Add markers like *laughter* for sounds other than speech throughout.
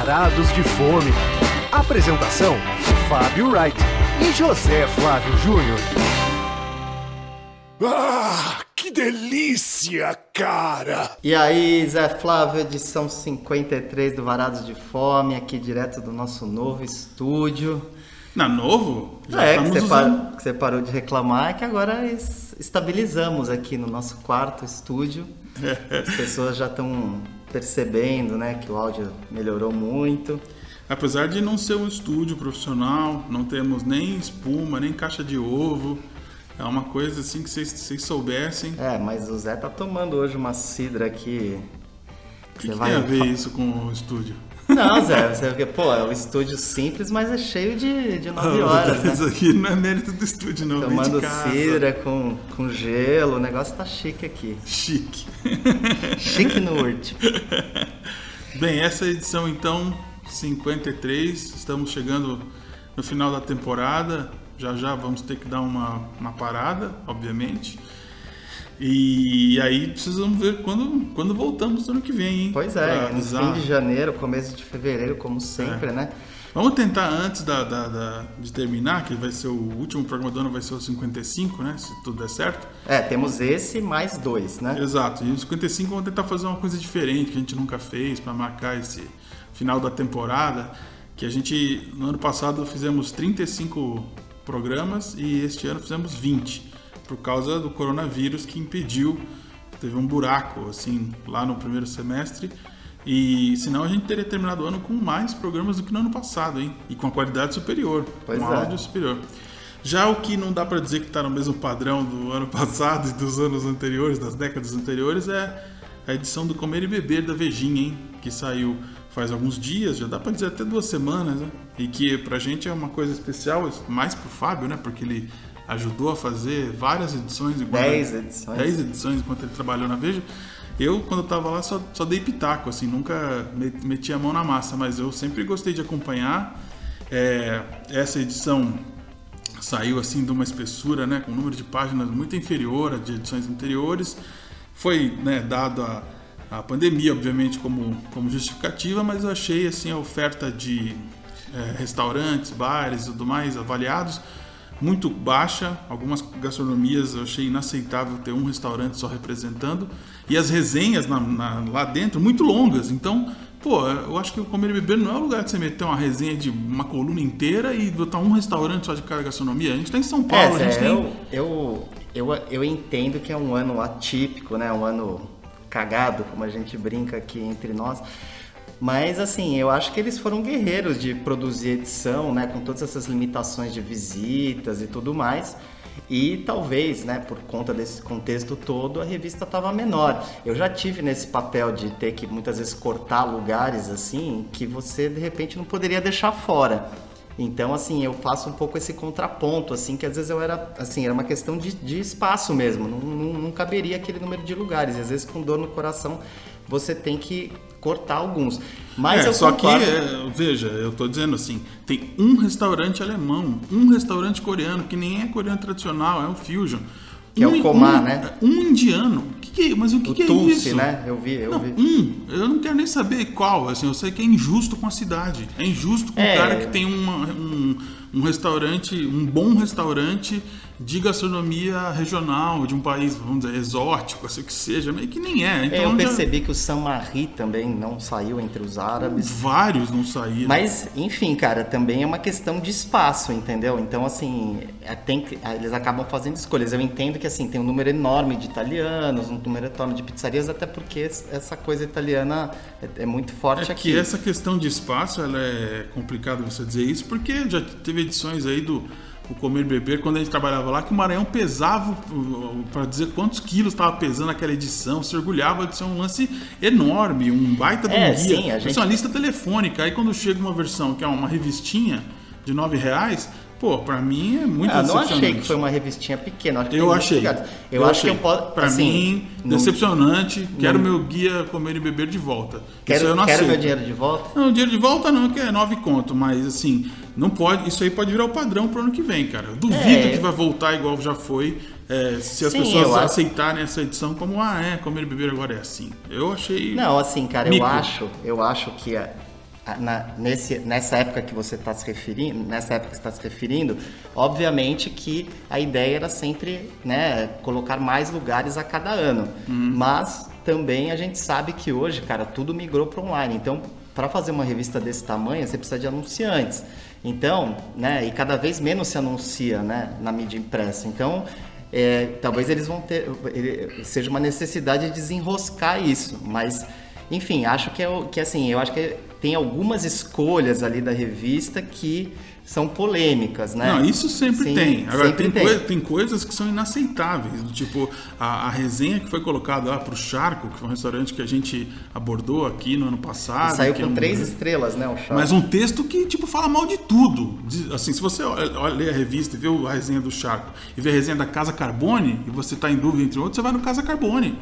Varados de Fome. Apresentação: Fábio Wright e José Flávio Júnior. Ah, que delícia, cara! E aí, Zé Flávio, edição 53 do Varados de Fome, aqui direto do nosso novo estúdio. Na novo? Já é, que você, par... que você, parou de reclamar, é que agora estabilizamos aqui no nosso quarto estúdio. As pessoas já estão percebendo né, que o áudio melhorou muito. Apesar de não ser um estúdio profissional, não temos nem espuma, nem caixa de ovo. É uma coisa assim que vocês soubessem. É, mas o Zé tá tomando hoje uma cidra aqui. O que, que, que tem a ver isso com o estúdio? Não, Zé, você, pô, é um estúdio simples, mas é cheio de, de 9 horas. Né? Isso aqui não é mérito do estúdio, não. Tomando cidra com, com gelo, o negócio tá chique aqui. Chique. chique no último. Bem, essa edição então, 53, estamos chegando no final da temporada. Já já vamos ter que dar uma, uma parada, obviamente. E aí precisamos ver quando, quando voltamos no ano que vem, hein? Pois é, no fim de janeiro, começo de fevereiro, como sempre, é. né? Vamos tentar antes da, da, da, de terminar, que vai ser o último programa do ano, vai ser o 55, né? Se tudo der certo. É, temos esse mais dois, né? Exato. E o 55 vamos tentar fazer uma coisa diferente que a gente nunca fez para marcar esse final da temporada. Que a gente, no ano passado, fizemos 35 programas e este ano fizemos 20 por causa do coronavírus que impediu, teve um buraco assim lá no primeiro semestre. E senão a gente teria terminado o ano com mais programas do que no ano passado, hein? E com a qualidade superior, pois com é. áudio superior. Já o que não dá para dizer que está no mesmo padrão do ano *laughs* passado e dos anos anteriores, das décadas anteriores, é a edição do Comer e Beber da Vejinha, hein? Que saiu faz alguns dias, já dá para dizer até duas semanas, né? E que pra gente é uma coisa especial, mais pro Fábio, né? Porque ele ajudou a fazer várias edições. Dez edições. Dez edições enquanto ele trabalhou na Veja. Eu, quando eu estava lá, só, só dei pitaco, assim, nunca meti a mão na massa, mas eu sempre gostei de acompanhar. É, essa edição saiu, assim, de uma espessura, né, com um número de páginas muito inferior a de edições anteriores. Foi, né, dado a, a pandemia, obviamente, como, como justificativa, mas eu achei, assim, a oferta de é, restaurantes, bares e tudo mais avaliados muito baixa. Algumas gastronomias eu achei inaceitável ter um restaurante só representando. E as resenhas na, na, lá dentro muito longas. Então, pô, eu acho que o Comer e Beber não é o lugar de você meter uma resenha de uma coluna inteira e botar um restaurante só de cada gastronomia. A gente está em São Paulo, é, a gente eu, tem... eu, eu, eu entendo que é um ano atípico, né? Um ano cagado, como a gente brinca aqui entre nós. Mas assim, eu acho que eles foram guerreiros de produzir edição, né, com todas essas limitações de visitas e tudo mais. E talvez, né, por conta desse contexto todo, a revista estava menor. Eu já tive nesse papel de ter que muitas vezes cortar lugares assim que você de repente não poderia deixar fora. Então, assim, eu faço um pouco esse contraponto, assim, que às vezes eu era, assim, era uma questão de, de espaço mesmo, não, não, não caberia aquele número de lugares. E às vezes, com dor no coração, você tem que cortar alguns. Mas é, eu só concordo... que, é, veja, eu estou dizendo assim, tem um restaurante alemão, um restaurante coreano, que nem é coreano tradicional, é o Fusion. Que um, é o Komar, um, né? Um indiano. Que que, mas o que, o que é Tulsi, isso? né? Eu vi, eu não, vi. Um, eu não quero nem saber qual, assim, eu sei que é injusto com a cidade. É injusto com o É. cara que tem uma, um, um restaurante, um bom restaurante de gastronomia regional, de um país, vamos dizer, exótico, assim que seja, meio que nem é. Então, É, eu já- percebi que o Saint-Marie também não saiu entre os árabes. vários não saíram. Mas, enfim, cara, também é uma questão de espaço, entendeu? Então, assim, é, tem que- eles acabam fazendo escolhas. Eu entendo que, assim, tem um número enorme de italianos, um número enorme de pizzarias, até porque essa coisa italiana é, é muito forte É aqui. que essa questão de espaço, ela é complicado você dizer isso, porque já teve edições aí do o Comer e Beber, quando a gente trabalhava lá, que o Maranhão pesava, para dizer quantos quilos estava pesando aquela edição, se orgulhava de ser um lance enorme, um baita de um É, guia. sim, a Isso gente- é uma lista telefônica. Aí quando chega uma versão que é uma revistinha de nove reais, pô, pra mim é muito Ah, não achei decepcionante. que foi uma revistinha pequena. acho Eu achei. Eu, acho que eu posso. Pra assim, mim, não- decepcionante. Quero não- meu guia comer e beber de volta. Isso Quero, eu não quero meu dinheiro de volta. Não, dinheiro de volta não, que é nove conto, mas assim, não pode. Isso aí pode virar o padrão pro ano que vem, cara. Eu duvido É. que vai voltar igual já foi. é, se as Sim, pessoas eu aceitarem essa edição como, ah, é, comer e beber agora é assim. Eu achei. Não, assim, cara, Mico. eu acho, eu acho que a- na, nesse, nessa época que você está se referindo, nessa época que está se referindo, obviamente que a ideia era sempre né, colocar mais lugares a cada ano. Uhum. Mas também a gente sabe que hoje, cara, tudo migrou para online. Então, para fazer uma revista desse tamanho, você precisa de anunciantes. Então, né, e cada vez menos se anuncia, né, na mídia impressa. Então, é, talvez eles vão ter, seja uma necessidade de desenroscar isso, mas enfim, acho que é que assim, eu acho que tem algumas escolhas ali da revista que são polêmicas, né? Não, isso sempre Sim, tem. Agora, sempre tem, tem. Coi tem, coisas que são inaceitáveis. Tipo, a, a resenha que foi colocada lá para o Charco, que foi um restaurante que a gente abordou aqui no ano passado. E saiu com é um... três estrelas, né? O Charco. Mas um texto que, tipo, fala mal de tudo. Assim, se você olha a revista e vê a resenha do Charco e vê a resenha da Casa Carbone, e você está em dúvida entre outros, você vai no Casa Carbone.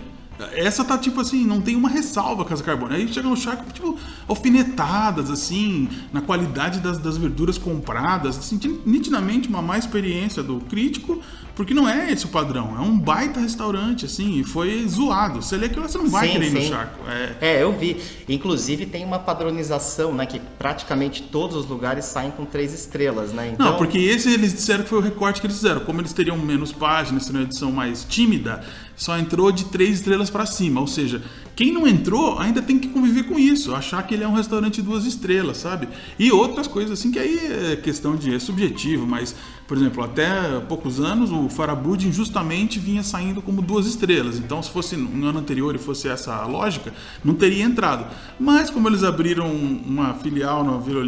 Essa tá tipo assim, não tem uma ressalva Casa Carbone. Aí chega no Charco, tipo, alfinetadas, assim, na qualidade das, das verduras compradas, assim, nitidamente uma má experiência do crítico, porque não é esse o padrão. É um baita restaurante, assim, e foi zoado. Você lê aquilo, você não vai sim, querer ir no Charco. É... é, eu vi. Inclusive tem uma padronização, né, que praticamente todos os lugares saem com três estrelas, né? Então... Não, porque esse eles disseram que foi o recorte que eles fizeram. Como eles teriam menos páginas, seriam uma edição mais tímida, só entrou de três estrelas para cima. Ou seja, quem não entrou ainda tem que conviver com isso, achar que ele é um restaurante duas estrelas, sabe? E outras coisas assim que aí é questão de é subjetivo, mas por exemplo, até poucos anos o Farabud injustamente vinha saindo como duas estrelas. Então, se fosse no ano anterior e fosse essa lógica, não teria entrado. Mas como eles abriram uma filial na Vila,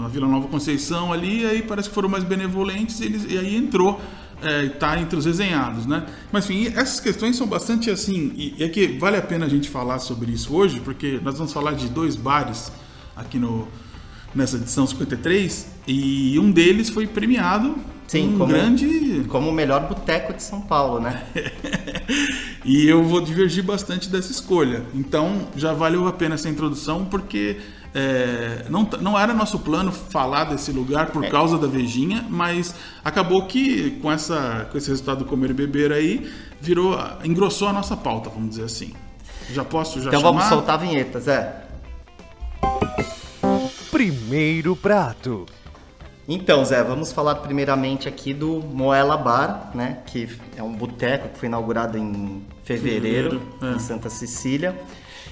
na Vila Nova Conceição ali, aí parece que foram mais benevolentes eles, e aí entrou está é, entre os resenhados, né? Mas enfim, essas questões são bastante assim, e, e é que vale a pena a gente falar sobre isso hoje, porque nós vamos falar de dois bares aqui no nessa edição 53 e um deles foi premiado Sim, um como, grande como o melhor boteco de São Paulo, né? *laughs* e eu vou divergir bastante dessa escolha. Então já valeu a pena essa introdução porque é, não, não era nosso plano falar desse lugar por é. causa da Vejinha, mas acabou que com, essa, com esse resultado do comer e beber aí, virou, engrossou a nossa pauta, vamos dizer assim. Já posso já Então chamar? vamos soltar a vinheta, Zé. Primeiro prato. Então, Zé, vamos falar primeiramente aqui do Moela Bar, né? Que é um boteco que foi inaugurado em fevereiro, fevereiro é. em Santa Cecília.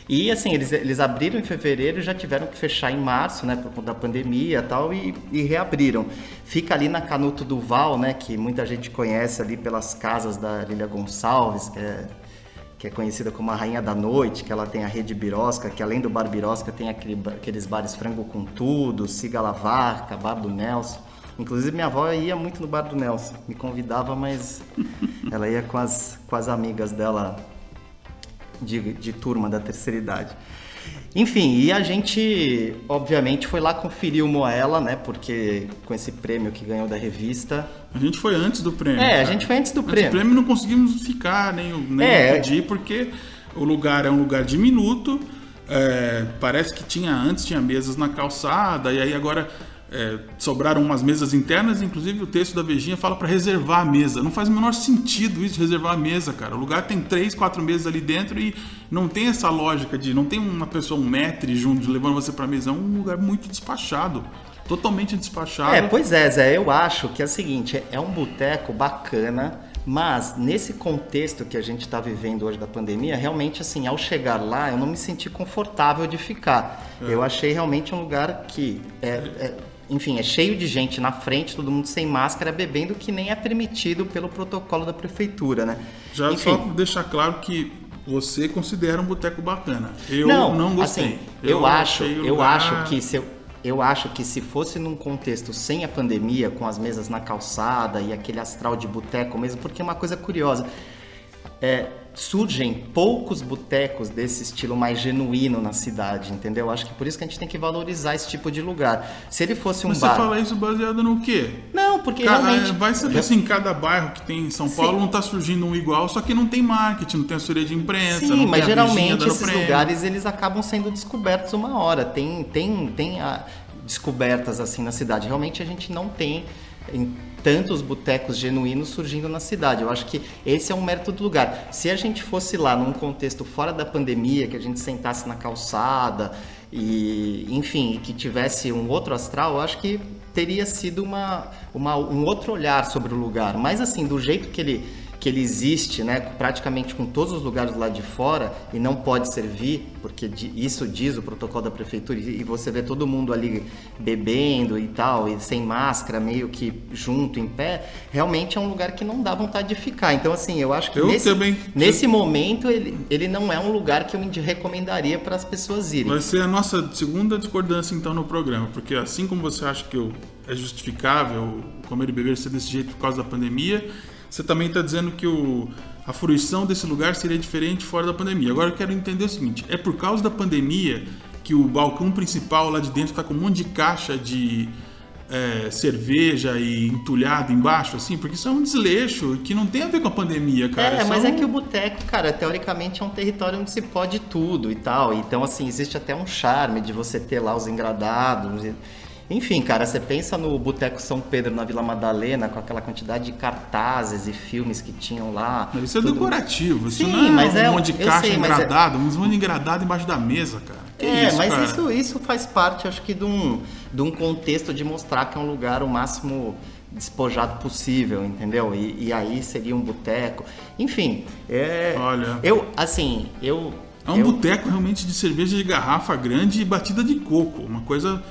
E assim, eles, eles abriram em fevereiro e já tiveram que fechar em março, né, por conta da pandemia e tal, e, e reabriram. Fica ali na Canuto do Val, né, que muita gente conhece ali pelas casas da Lilia Gonçalves, que é, que é conhecida como a Rainha da Noite, que ela tem a Rede Birosca, que além do Bar Birosca tem aquele, aqueles bares Frango com Tudo, Siga Lavarca, Bar do Nelson. Inclusive minha avó ia muito no bar do Nelson, me convidava, mas *laughs* ela ia com as, com as amigas dela de, de turma da terceira idade. Enfim, e a gente, obviamente, foi lá conferir o Moela, né? Porque com esse prêmio que ganhou da revista. A gente foi antes do prêmio. É, cara. a gente foi antes do prêmio. Antes do prêmio não conseguimos ficar, nem, nem é, pedir, porque o lugar é um lugar diminuto. É, parece que tinha antes tinha mesas na calçada, e aí agora é, sobraram umas mesas internas, inclusive o texto da Vejinha fala para reservar a mesa. Não faz o menor sentido isso, reservar a mesa, cara. O lugar tem três, quatro mesas ali dentro e não tem essa lógica de. Não tem uma pessoa, um metro junto, levando você para a mesa. É um lugar muito despachado. Totalmente despachado. É, pois é, Zé. Eu acho que é o seguinte: é um boteco bacana. Mas nesse contexto que a gente está vivendo hoje da pandemia, realmente assim, ao chegar lá, eu não me senti confortável de ficar. É. Eu achei realmente um lugar que é, é enfim, é cheio de gente na frente, todo mundo sem máscara, bebendo, que nem é permitido pelo protocolo da prefeitura, né? Já enfim, só deixar claro que você considera um boteco bacana. Eu não, não gostei. Assim, eu, eu acho, eu acho que se eu, eu acho que se fosse num contexto sem a pandemia, com as mesas na calçada e aquele astral de boteco mesmo, porque é uma coisa curiosa. É, surgem poucos botecos desse estilo mais genuíno na cidade, entendeu? Acho que por isso que a gente tem que valorizar esse tipo de lugar. Se ele fosse um Mas bar... você fala isso baseado no quê? Não, porque realmente... É, vai saber assim, cada bairro que tem em São Paulo Sim. não está surgindo um igual, só que não tem marketing, não tem assessoria de imprensa, Sim, mas geralmente esses prêmio. lugares eles acabam sendo descobertos uma hora. Tem, tem, tem a, descobertas assim na cidade. Realmente a gente não tem em tantos botecos genuínos surgindo na cidade. Eu acho que esse é um mérito do lugar. Se a gente fosse lá num contexto fora da pandemia, que a gente sentasse na calçada e enfim, que tivesse um outro astral, eu acho que teria sido uma, uma, um outro olhar sobre o lugar. Mas assim, do jeito que ele que ele existe, né, praticamente com todos os lugares lá de fora e não pode servir, porque isso diz o protocolo da prefeitura e você vê todo mundo ali bebendo e tal e sem máscara, meio que junto em pé, realmente é um lugar que não dá vontade de ficar. Então assim, eu acho que eu nesse, também. nesse momento ele, ele não é um lugar que eu recomendaria para as pessoas irem. Vai ser a nossa segunda discordância então no programa, porque assim como você acha que eu, é justificável comer e beber ser desse jeito por causa da pandemia, você também está dizendo que o, a fruição desse lugar seria diferente fora da pandemia. Agora eu quero entender o seguinte: é por causa da pandemia que o balcão principal lá de dentro está com um monte de caixa de é, cerveja e entulhado embaixo, assim, porque isso é um desleixo que não tem a ver com a pandemia, cara. É, é mas um... é que o boteco, cara, teoricamente é um território onde se pode tudo e tal. Então, assim, existe até um charme de você ter lá os engradados. E enfim, cara, você pensa no Boteco São Pedro na Vila Madalena, com aquela quantidade de cartazes e filmes que tinham lá. Mas isso é tudo... decorativo, isso Sim, não é mas um é, monte de caixa sei, engradado, é... um monte de engradado embaixo da mesa, cara. Que é, isso, mas cara? Isso, isso faz parte, acho que, de um, de um contexto de mostrar que é um lugar o máximo despojado possível, entendeu? E, e aí seria um boteco. Enfim, é, Olha. eu, assim, eu... É um eu... boteco realmente de cerveja de garrafa grande e batida de coco, uma coisa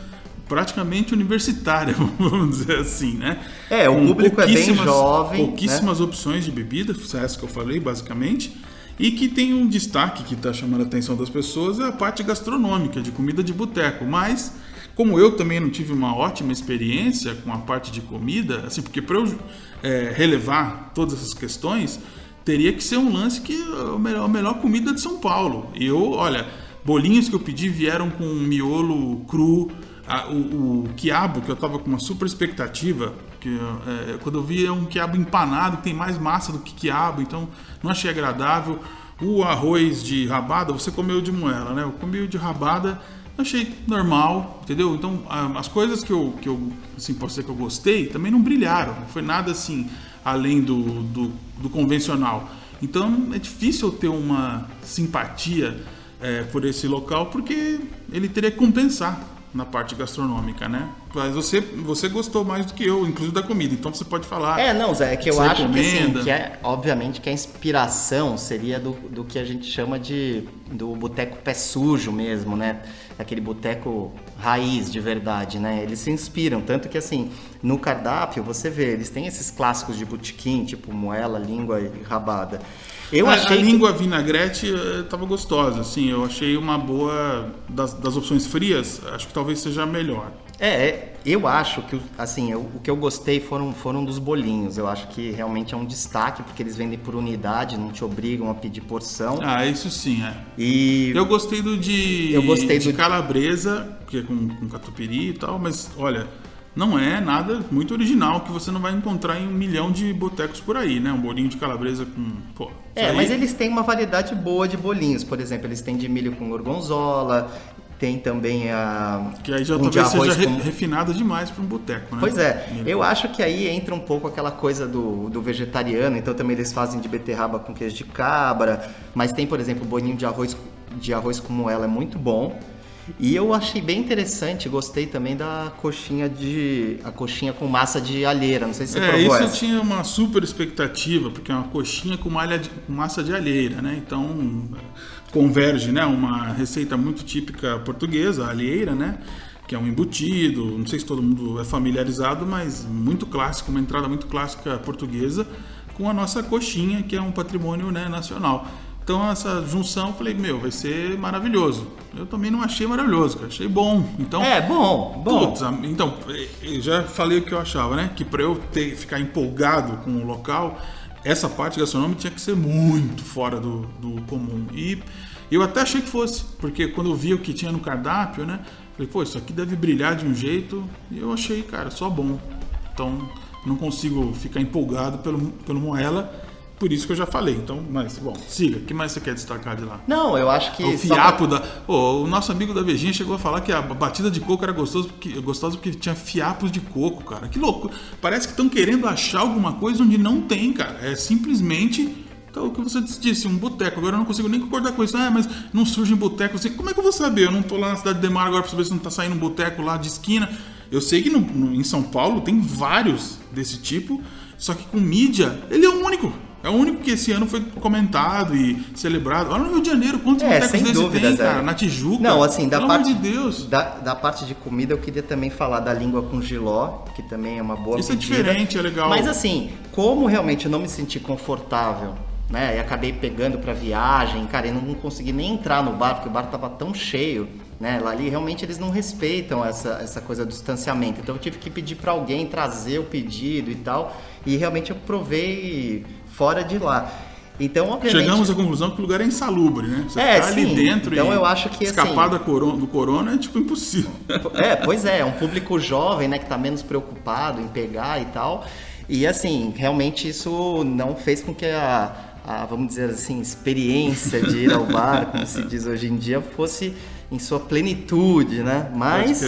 praticamente universitária, *laughs* vamos dizer assim, né? É, o Com público é bem jovem. Pouquíssimas né? opções de bebida, essa que eu falei, basicamente. E que tem um destaque que está chamando a atenção das pessoas é a parte gastronômica, de comida de boteco. Mas, como eu também não tive uma ótima experiência com a parte de comida, assim, porque para eu é, relevar todas essas questões, teria que ser um lance que a melhor, a melhor comida de São Paulo. E eu, olha, bolinhos que eu pedi vieram com miolo cru, a, o, o, quiabo, que eu tava com uma super expectativa, que é, quando eu vi é um quiabo empanado, tem mais massa do que quiabo, então não achei agradável. O arroz de rabada, você comeu de moela, né? Eu comi de rabada, achei normal, entendeu? Então, as coisas que eu, que eu assim, posso que eu gostei, também não brilharam. Não foi nada assim, além do, do, do convencional. Então, é difícil ter uma simpatia é, por esse local, porque ele teria que compensar na parte gastronômica, né? Mas você, você gostou mais do que eu, inclusive da comida, então você pode falar. É, não, Zé, é que eu acho recomenda. que, assim, que é, obviamente que a inspiração seria do, do que a gente chama de do boteco pé sujo mesmo, né? Aquele boteco raiz de verdade, né? Eles se inspiram, tanto que assim, no cardápio você vê, eles têm esses clássicos de botequim, tipo moela, língua e rabada. Eu a, achei a língua vinagrete estava eh, gostosa, assim, eu achei uma boa das, das opções frias, acho que talvez seja a melhor. É, eu acho que assim, o que eu gostei foram, foram dos bolinhos. Eu acho que realmente é um destaque, porque eles vendem por unidade, não te obrigam a pedir porção. Ah, isso sim, é. E eu gostei do de, eu gostei de do... calabresa, que é com, com catupiry e tal, mas olha, não é nada muito original que você não vai encontrar em um milhão de botecos por aí, né? Um bolinho de calabresa com. Pô, é, aí... mas eles têm uma variedade boa de bolinhos. Por exemplo, eles têm de milho com gorgonzola, tem também a. Que aí já um talvez seja com... refinada demais para um boteco, né? Pois é. Eu acho que aí entra um pouco aquela coisa do, do vegetariano, então também eles fazem de beterraba com queijo de cabra, mas tem, por exemplo, o bolinho de arroz, de arroz com moela, é muito bom. E eu achei bem interessante, gostei também da coxinha de. a coxinha com massa de alheira. Não sei se você é, isso essa. eu tinha uma super expectativa, porque é uma coxinha com, malha de, com massa de alheira, né? Então converge, né? Uma receita muito típica portuguesa, a alheira, né? Que é um embutido, não sei se todo mundo é familiarizado, mas muito clássico, uma entrada muito clássica portuguesa, com a nossa coxinha, que é um patrimônio né, nacional. Então essa junção, eu falei, meu, vai ser maravilhoso. Eu também não achei maravilhoso, cara, achei bom. Então, é, bom, bom. Putz, então, eu já falei o que eu achava, né? Que para eu ter, ficar empolgado com o local, essa parte gastronômica tinha que ser muito fora do, do comum. E eu até achei que fosse, porque quando eu vi o que tinha no cardápio, né? Falei, pô, isso aqui deve brilhar de um jeito. E eu achei, cara, só bom. Então, não consigo ficar empolgado pelo, pelo Moela. Por isso que eu já falei. Então, mas, bom, siga. O que mais você quer destacar de lá? Não, eu acho que. O fiapo pra... da. Oh, o nosso amigo da Vejinha chegou a falar que a batida de coco era gostoso porque, gostoso porque tinha fiapos de coco, cara. Que louco. Parece que estão querendo achar alguma coisa onde não tem, cara. É simplesmente Então, o que você disse, um boteco. Agora eu não consigo nem concordar com isso. Ah, mas não surge em boteco. Assim, como é que eu vou saber? Eu não tô lá na cidade de Demar agora pra saber se não tá saindo um boteco lá de esquina. Eu sei que no, no, em São Paulo tem vários desse tipo, só que com mídia, ele é o único. É o único que esse ano foi comentado e celebrado. Olha no Rio de Janeiro, quantos É, botecos sem desse dúvida, tem, Zé. cara? Na Tijuca. Não, assim, da parte de Deus. Da, da parte de comida, eu queria também falar da língua com giló, que também é uma boa Isso é pedida. diferente, é legal. Mas assim, como realmente eu não me senti confortável, né? E acabei pegando pra viagem, cara, e não consegui nem entrar no bar, porque o bar tava tão cheio, né? Lá ali realmente eles não respeitam essa, essa coisa do distanciamento. Então eu tive que pedir pra alguém trazer o pedido e tal. E realmente eu provei fora de lá. Então, obviamente. Chegamos à conclusão que o lugar é insalubre, né? Você É, ficar ali sim. dentro Então e eu acho que, escapar assim- da corona, do corona é tipo impossível. É, pois é, é um público jovem, né, que tá menos preocupado em pegar e tal. E assim, realmente isso não fez com que a, a, vamos dizer assim, experiência de ir ao bar, como se diz hoje em dia, fosse em sua plenitude, né? Mas.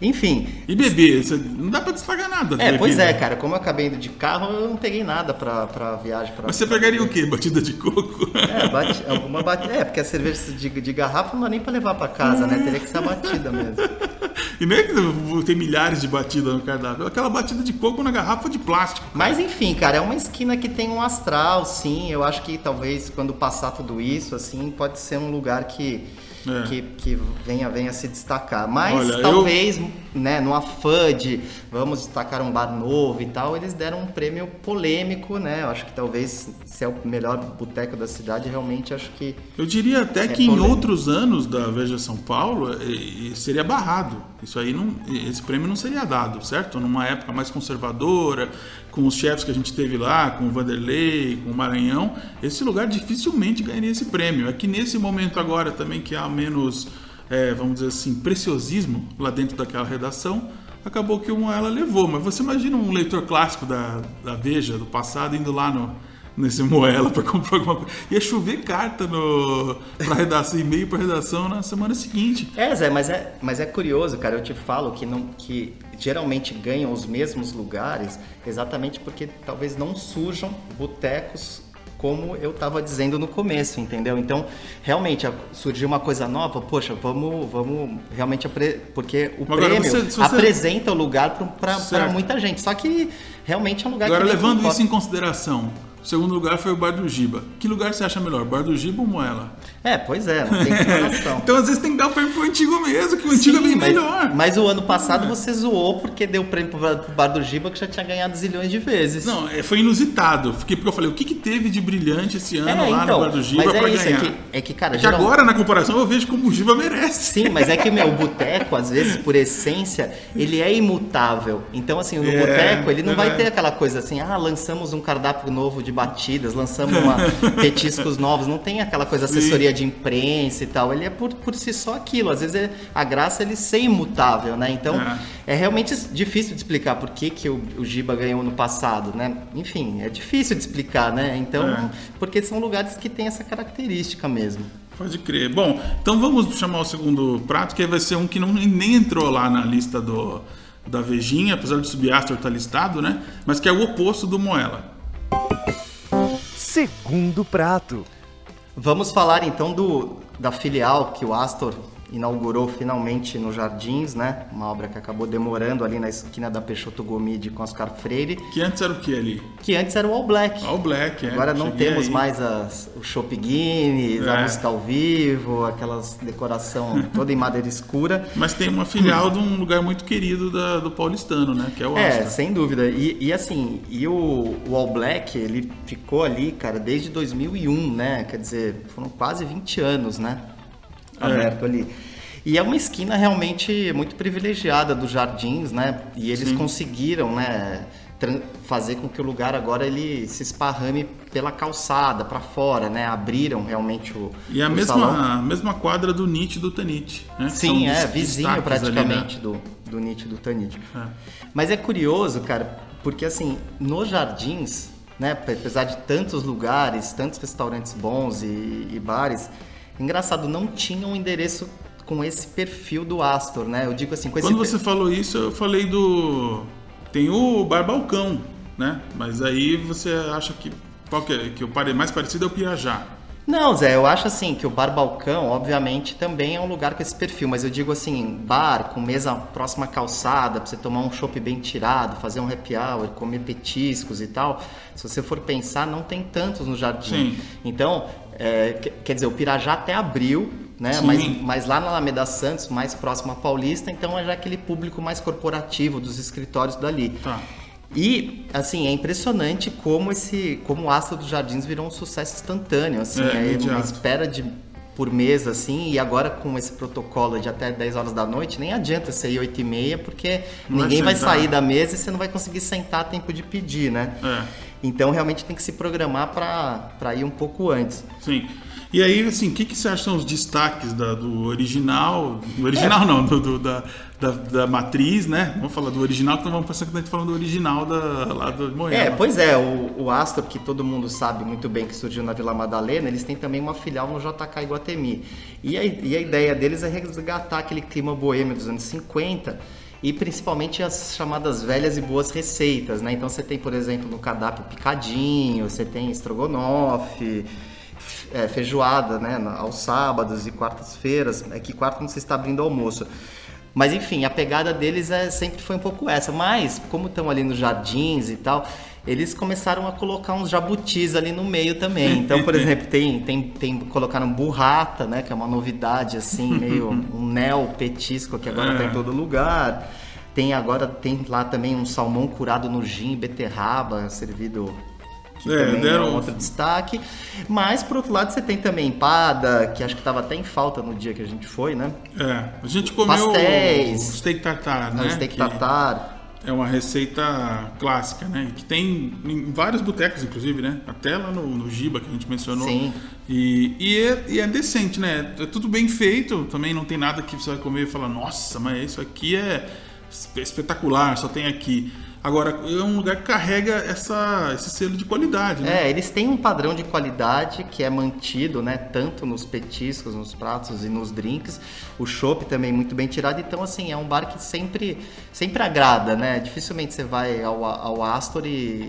Enfim. E beber, você- não dá pra destragar nada. É, pois é, cara, como eu acabei indo de carro, eu não peguei nada pra, pra viagem. Pra, Mas você pegaria o quê? Batida de coco? É, bate, alguma batida. É, porque a cerveja de, de garrafa não dá nem pra levar pra casa, né? Teria que ser a batida mesmo. *laughs* E nem é que tem milhares de batidas no cardápio. Aquela batida de coco na garrafa de plástico. Mas enfim, cara, é uma esquina que tem um astral, sim. Eu acho que talvez quando passar tudo isso, assim, pode ser um lugar que, É. que, que venha, venha se destacar. Mas Olha, eu- talvez, né, no afã de vamos destacar um bar novo e tal, eles deram um prêmio polêmico, né? Eu acho que talvez se é o melhor boteco da cidade, realmente acho que. Eu diria até que em polêmico. outros anos da Veja São Paulo eh, seria barrado. Isso aí não, esse prêmio não seria dado, certo? Numa época mais conservadora, com os chefes que a gente teve lá, com o Vanderlei, com o Maranhão, esse lugar dificilmente ganharia esse prêmio. É que nesse momento agora também que há menos, eh, vamos dizer assim, preciosismo lá dentro daquela redação, acabou que uma ela levou. Mas você imagina um leitor clássico da, da Veja do passado indo lá no nesse Moela para comprar alguma coisa. Ia chover carta no para redação, e-mail para redação na semana seguinte. É, Zé, mas é, mas é curioso, cara. Eu te falo que, não, que geralmente ganham os mesmos lugares exatamente porque talvez não surjam botecos como eu estava dizendo no começo, entendeu? Então, realmente, surgiu uma coisa nova, poxa, vamos, vamos realmente... Porque o Agora, prêmio você- você- apresenta o lugar para muita gente. Só que realmente é um lugar Agora, que... nem levando isso em consideração, o segundo lugar foi o Bar do Giba. Que lugar você acha melhor, Bar do Giba ou Moela? É, pois é, não tem comparação. *laughs* Então, às vezes, tem que dar o prêmio pro antigo mesmo, que o antigo é bem mas, melhor. mas o ano passado você zoou porque deu prêmio pro pro Bar do Giba que já tinha ganhado zilhões de vezes. Não, é, foi inusitado. Fiquei, porque eu falei, o que, que teve de brilhante esse ano É, lá então, no Bar do Giba mas é pra isso, é ganhar? que- é que, cara, É que geral- agora, na comparação, eu vejo como o Giba merece. Sim, mas é que meu, o *laughs* boteco, às vezes, por essência, ele é imutável. Então, assim, no É, boteco, ele não vai é. ter aquela coisa assim, ah, lançamos um cardápio novo de batidas, lançamos uma, *laughs* petiscos novos. Não tem aquela coisa assessoria de imprensa e tal. Ele é por, por si só aquilo. Às vezes, é, a graça é ele ser imutável, né? Então, É. é, realmente difícil de explicar por que, que o, o Giba ganhou no passado, né? Enfim, é difícil de explicar, né? Então, É. porque são lugares que têm essa característica mesmo. Pode crer. Bom, então vamos chamar o segundo prato, que vai ser um que não, nem entrou lá na lista do, da Vejinha, apesar do Subastor estar listado, né? Mas que é o oposto do Moela. Segundo prato. Vamos falar então do, da filial que o Astor inaugurou finalmente no Jardins, né? Uma obra que acabou demorando ali na esquina da Peixoto Gomide com Oscar Freire, Que antes era o que ali? que antes era o All Black. All Black, é. Agora não temos aí. mais as, o Chopp Guinness, a É. música ao vivo, aquelas decoração *laughs* toda em madeira escura. Mas tem uma filial de um lugar muito querido da- do paulistano, né? Que é o É, Astor. sem dúvida. E, e assim, e o, o All Black, ele ficou ali, cara, desde 2001, né? Quer dizer, foram quase 20 anos, né? Aberto ali. E é uma esquina realmente muito privilegiada dos jardins, né? E eles Sim. conseguiram, né? fazer com que o lugar agora ele se esparrame pela calçada para fora, né? Abriram realmente o E a o mesma, salão. a mesma quadra do Nietzsche e do Tanit, né? Sim, são é, vizinho destaques ali, né? praticamente do, do Nietzsche e do Tanit. É. Mas é curioso, cara, porque assim, nos jardins, né, apesar de tantos lugares, tantos restaurantes bons e, e bares, engraçado, não tinha um endereço com esse perfil do Astor, né? Eu digo assim, com esse Quando per- você falou isso, eu falei do. Tem o Bar Balcão, né? Mas aí você acha que Qual que é? Que o mais parecido é o Piajá. Não, Zé, eu acho assim que o Bar Balcão, obviamente, também é um lugar com esse perfil, mas eu digo assim, bar com mesa próxima à calçada, pra você tomar um chopp bem tirado, fazer um happy hour, comer petiscos e tal. Se você for pensar, não tem tantos no jardim. Sim. Então, é, que- quer dizer, o Pirajá até abriu, né? Sim. Mas, mas lá na Alameda Santos, mais próximo à Paulista, então é já aquele público mais corporativo dos escritórios dali. Tá. E, assim, é impressionante como esse, como o Astro dos Jardins virou um sucesso instantâneo, assim, É, é, uma espera de por mês, assim, e agora com esse protocolo de até 10 horas da noite, nem adianta ser 8 e meia, porque Não vai ninguém vai sentar. sair da mesa e você não vai conseguir sentar a tempo de pedir, né? É. Então, realmente tem que se programar para ir um pouco antes. Sim. E aí, assim, o que, que você acha são os destaques da- do original? Do original não, do, do- da, da, da matriz, né? Vamos falar do original, então vamos pensar que a gente falando do original da, lá do Moema. É, pois é, o, o que todo mundo sabe muito bem que surgiu na Vila Madalena, eles têm também uma filial no JK Iguatemi. E a, e a ideia deles é resgatar aquele clima boêmio dos anos 50 e principalmente as chamadas velhas e boas receitas, né? Então você tem, por exemplo, no cardápio picadinho, você tem estrogonofe, é, feijoada, né, aos sábados e quartas-feiras. É que quarta não se está abrindo almoço. Mas enfim, a pegada deles é, sempre foi um pouco essa. Mas, como estão ali nos jardins e tal, eles começaram a colocar uns jabutis ali no meio também. Então, por *laughs* exemplo, tem, tem, tem colocaram burrata, né? Que é uma novidade, assim, *laughs* meio um neo petisco que agora tá em É. todo lugar. Tem agora, tem lá também um salmão curado no gin, beterraba, servido que É, também deram- é um outro destaque. Mas, por outro lado, você tem também empada, que acho que estava até em falta no dia que a gente foi, né? É, a gente comeu Pastéis. o steak tartar, né? o steak tartar. É uma receita clássica, né? Que tem em vários botecos, inclusive, né? Até lá no, no Giba, que a gente mencionou. Sim. E, e, é, e é decente, né? É tudo bem feito, também não tem nada que você vai comer e falar, nossa, mas isso aqui é espe- espetacular, só tem aqui. Agora, é um lugar que carrega essa, esse selo de qualidade, né? É, eles têm um padrão de qualidade que é mantido, né? Tanto nos petiscos, nos pratos e nos drinks. O chopp também muito bem tirado. Então, assim, é um bar que sempre, sempre agrada, né? Dificilmente você vai ao, ao Astor e,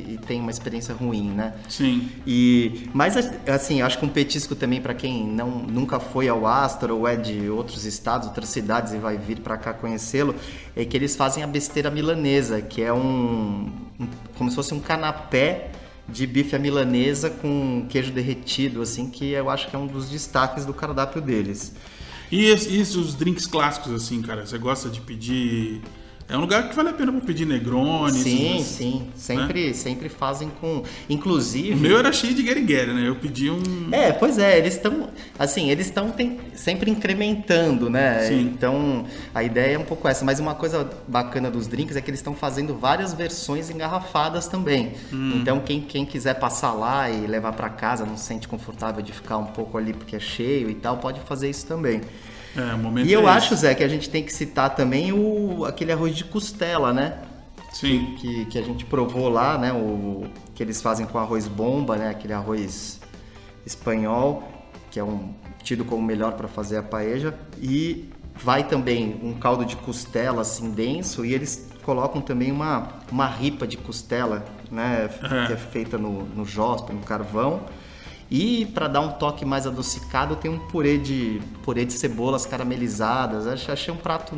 e tem uma experiência ruim, né? Sim. E, mas assim, acho que um petisco também para quem não, nunca foi ao Astor ou é de outros estados, outras cidades e vai vir para cá conhecê-lo, é que eles fazem a besteira milanesa, que é um, um- como se fosse um canapé de bife à milanesa com queijo derretido, assim, que eu acho que é um dos destaques do cardápio deles. E, es- e os drinks clássicos, assim, cara? Você gosta de pedir. É um lugar que vale a pena pra pedir Negroni. Sim, esses- sim, sempre, sempre fazem com, inclusive. O meu era cheio de gueriguera, né? Eu pedi um. É, pois é, eles estão, assim, eles estão sempre incrementando, né? Sim. Então, a ideia é um pouco essa. Mas uma coisa bacana dos drinks é que eles estão fazendo várias versões engarrafadas também. Hum. Então, quem, quem quiser passar lá e levar para casa, não se sente confortável de ficar um pouco ali porque é cheio e tal, pode fazer isso também. É, momento E eu é acho. Zé, que a gente tem que citar também o, aquele arroz de costela, né? Sim. que, que a gente provou lá, né? O que eles fazem com arroz bomba, né? Aquele arroz espanhol, que é um tido como melhor para fazer a paeja. E vai também um caldo de costela assim denso e eles colocam também uma, uma ripa de costela, né? É. Que é feita no, no jóspe, no carvão. E para dar um toque mais adocicado, tem um purê de purê de cebolas caramelizadas. Achei um prato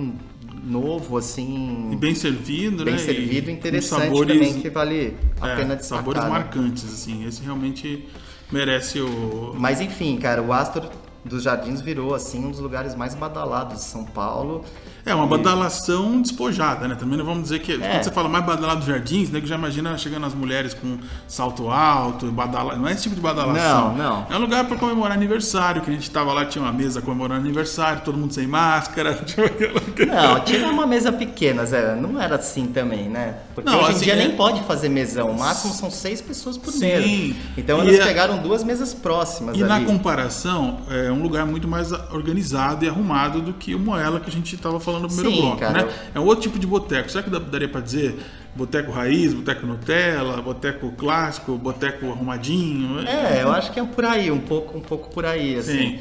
novo assim, E bem servido, bem né? servido, E interessante sabores, também, que vale a é, pena destacar. Sabores né? marcantes, assim. Esse realmente merece o. Mas enfim, cara, o Astor dos Jardins virou assim um dos lugares mais badalados de São Paulo. É uma badalação despojada, né? Também não vamos dizer que. Quando você fala mais badalado dos jardins, né? Que já imagina chegando as mulheres com salto alto, badala... não é esse tipo de badalação. Não, não. É um lugar para comemorar aniversário, que a gente tava lá, tinha uma mesa comemorando aniversário, todo mundo sem máscara. *laughs* Aquela- Não, tinha uma mesa pequena, Zé. Não era assim também, né? Porque Não, hoje em assim, dia é- nem pode fazer mesão. O máximo são seis pessoas por Sim. mesa. Então E eles a- pegaram duas mesas próximas E na ali. comparação, é um lugar muito mais organizado e arrumado do que o Moela que a gente estava falando no primeiro Sim, bloco, cara. né? É um outro tipo de boteco. Será que daria para dizer boteco raiz, boteco Nutella, boteco clássico, boteco arrumadinho? É, eu acho que é por aí, um pouco, um pouco por aí, assim. Sim.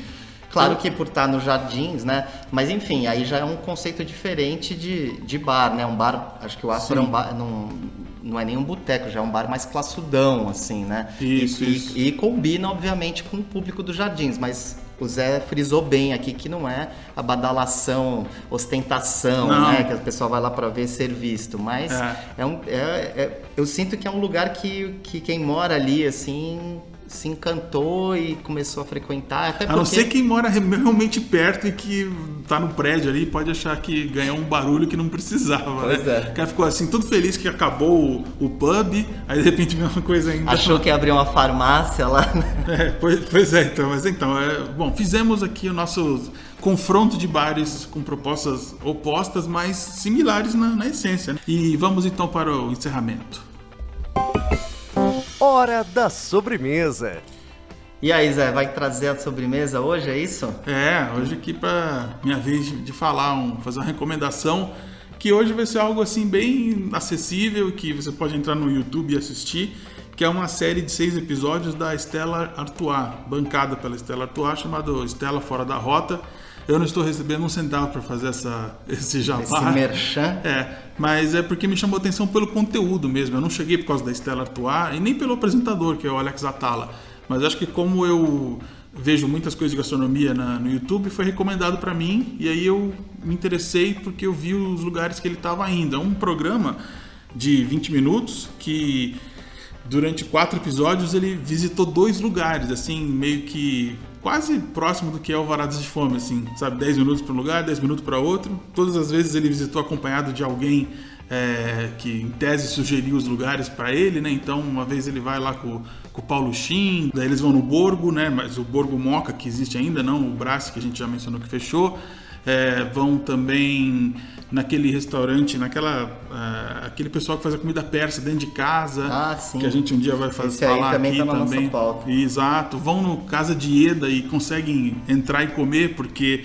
Claro que por estar nos jardins, né? Mas enfim, aí já é um conceito diferente de, de bar, né? Um bar, acho que o Astor é um bar, não, não é nem um boteco, já é um bar mais classudão, assim, né? Isso, e, isso. E, e combina, obviamente, com o público dos jardins, mas o Zé frisou bem aqui que não é a badalação, ostentação, Não. né? Que a pessoa vai lá para ver ser visto. Mas É. é. um, é- é- eu sinto que é um lugar que, que quem mora ali, assim, se encantou e começou a frequentar. Até A não porque- ser quem mora realmente perto e que tá no prédio ali pode achar que ganhou um barulho que não precisava, Pois né? é. O cara ficou assim, todo feliz que acabou o, o pub, aí de repente veio uma coisa ainda. achou que ia abrir uma farmácia lá, né? *laughs* É, pois, pois é, então, mas então, é, bom, fizemos aqui o nosso confronto de bares com propostas opostas, mas similares na, na essência. né? E vamos então para o encerramento. Hora da sobremesa. E aí, Zé, vai trazer a sobremesa hoje, é isso? É, hoje aqui para minha vez de, falar, um, fazer uma recomendação que hoje vai ser algo assim bem acessível que você pode entrar no YouTube e assistir, que é uma série de seis episódios da Stella Artois, bancada pela Stella Artois, chamado Stella Fora da Rota. Eu não estou recebendo um centavo para fazer essa, *laughs* esse jabá. Esse merchan. É, mas é porque me chamou atenção pelo conteúdo mesmo. Eu não cheguei por causa da Stella Artois e nem pelo apresentador, que é o Alex Atala. Mas acho que como eu vejo muitas coisas de gastronomia na- no YouTube, foi recomendado para mim e aí eu me interessei porque eu vi os lugares que ele estava indo. É um programa de 20 minutos que durante quatro episódios ele visitou dois lugares, assim, meio que quase próximo do que é o Varadas de Fome, assim, sabe? 10 minutos para um lugar, 10 minutos para outro. Todas as vezes ele visitou acompanhado de alguém é, que, em tese, sugeriu os lugares para ele, né? Então, uma vez ele vai lá com, com o Paulo Shin, daí eles vão no Borgo, né? Mas o Borgo Moca, que existe ainda, não o Brás, que a gente já mencionou que fechou. É, vão também naquele restaurante, naquela ah, aquele pessoal que faz a comida persa dentro de casa, Ah, sim. que a gente um dia vai fazer Esse falar também aqui tá também. Exato, vão no Casa de Eda e conseguem entrar e comer porque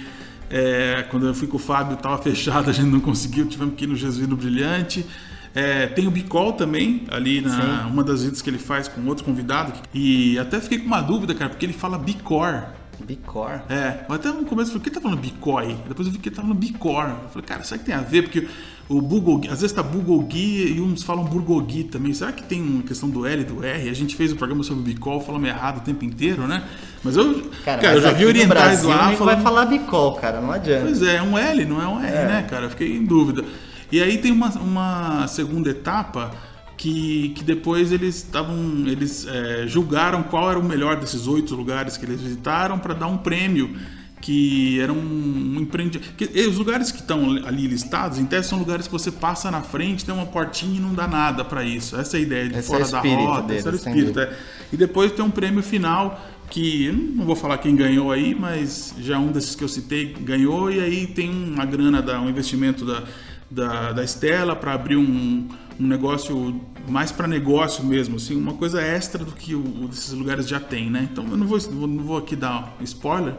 é, quando eu fui com o Fábio estava *laughs* fechado, a gente não conseguiu, tivemos que ir no Jesuíno Brilhante. É, tem o Bicol também, ali na Sim. uma das visitas que ele faz com outro convidado. E até fiquei com uma dúvida, cara, porque ele fala Bicor. Bicor. É, mas até no começo eu falei, por que tá falando bicói? Depois eu vi que ele tá falando bicor. Eu falei, cara, será que tem a ver? Porque o bulgogi, às vezes tá bulgogi e uns falam burgogi também. Será que tem uma questão do L e do R? A gente fez o programa sobre bicol, falamos errado o tempo inteiro, né? Mas eu, cara, mas eu já vi orientais Brasil, lá falando... vai falar bicol, cara, não adianta. Pois é, é um L, não é um R, né, cara? Eu fiquei em dúvida. E aí tem uma, uma segunda etapa que, que depois eles estavam. Eles é, julgaram qual era o melhor desses oito lugares que eles visitaram para dar um prêmio. Que era um, um empreendimento. Os lugares que estão ali listados, em tese, são lugares que você passa na frente, tem uma portinha e não dá nada para isso. Essa é a ideia de Esse fora é da rota, deles, esse era o espírito. é. E depois tem um prêmio final que não vou falar quem ganhou aí, mas já um desses que eu citei ganhou e aí tem uma grana da um investimento da da, da Estela para abrir um, um negócio mais para negócio mesmo, assim, uma coisa extra do que o, desses lugares já tem, né? Então eu não vou, não vou aqui dar spoiler,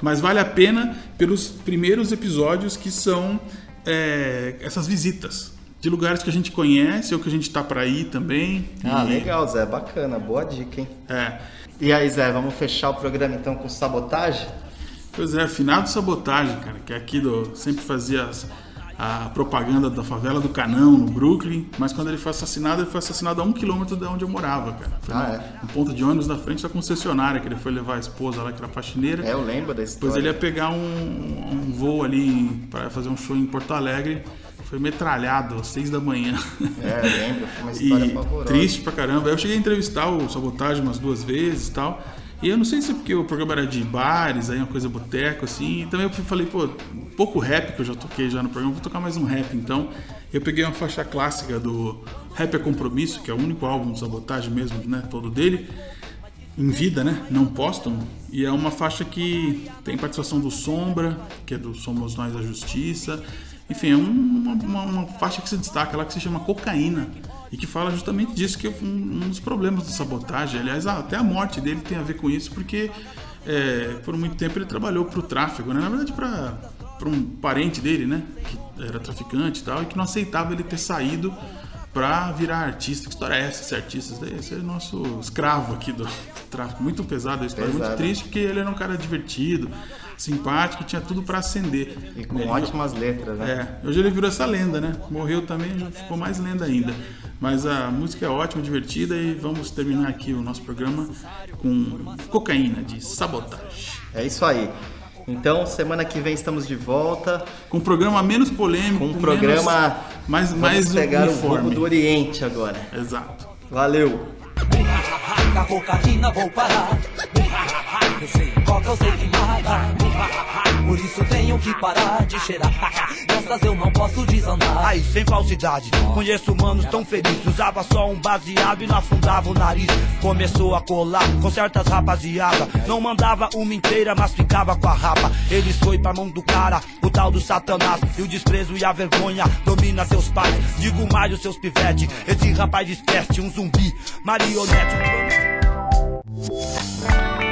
mas vale a pena pelos primeiros episódios que são é, essas visitas de lugares que a gente conhece ou que a gente tá para ir também. Ah, E- legal, Zé, bacana, boa dica, hein? É. E aí, Zé, vamos fechar o programa então com sabotagem? Pois é, finado sabotagem, cara, que é aqui do sempre fazia as- a propaganda da favela do Canão, no Brooklyn, mas quando ele foi assassinado, ele foi assassinado a um quilômetro de onde eu morava, cara. Foi Ah, é? no ponto de ônibus na frente da concessionária, que ele foi levar a esposa lá, que era faxineira. É, eu lembro da Depois ele ia pegar um, um voo ali para fazer um show em Porto Alegre, foi metralhado às seis da manhã. É, lembro, foi uma história E pavorosa. triste pra caramba. Eu cheguei a entrevistar o Sabotagem umas duas vezes e tal. E eu não sei se é porque o programa era de bares, aí uma coisa boteco, assim. Então eu falei, pô, pouco rap que eu já toquei já no programa, vou tocar mais um rap. Então eu peguei uma faixa clássica do Rap é Compromisso, que é o único álbum do Sabotagem mesmo, né, todo dele. Em vida, né? Não postam. E é uma faixa que tem participação do Sombra, que é do Somos Nós da Justiça. Enfim, é um- uma, uma- uma faixa que se destaca lá que se chama Cocaína. E que fala justamente disso, que é um, um dos problemas da sabotagem. Aliás, até a morte dele tem a ver com isso, porque é, por muito tempo ele trabalhou para o tráfico, né? Na verdade, para um parente dele, né? Que era traficante e tal, e que não aceitava ele ter saído pra virar artista. Que história é essa, ser artista? Esse é o nosso escravo aqui do tráfico. Muito pesado a história, Pesado. muito triste, porque ele era um cara divertido, simpático, tinha tudo pra acender. E com ótimas letras, né? É, hoje ele virou essa lenda, né? Morreu também, já ficou mais lenda ainda. Mas a música é ótima, divertida e vamos terminar aqui o nosso programa com Cocaína de Sabotagem. É isso aí. Então, semana que vem estamos de volta Com um programa menos polêmico, com um programa. menos, mais, Vamos mais pegar o uniforme. rumo do Oriente agora. Exato. Valeu! Da cocaína vou parar. Eu sei, coca eu sei que mata. Por isso tenho que parar de cheirar. Nessas eu não posso desandar. Aí, sem falsidade, conheço humanos tão felizes. Usava só um baseado e não afundava o nariz. Começou a colar com certas rapaziada. Não mandava uma inteira, mas ficava com a rapa. Eles foi pra mão do cara, o tal do satanás. E o desprezo e a vergonha domina seus pais. Digo mais os seus pivete. Esse rapaz despeste um zumbi, marionete, um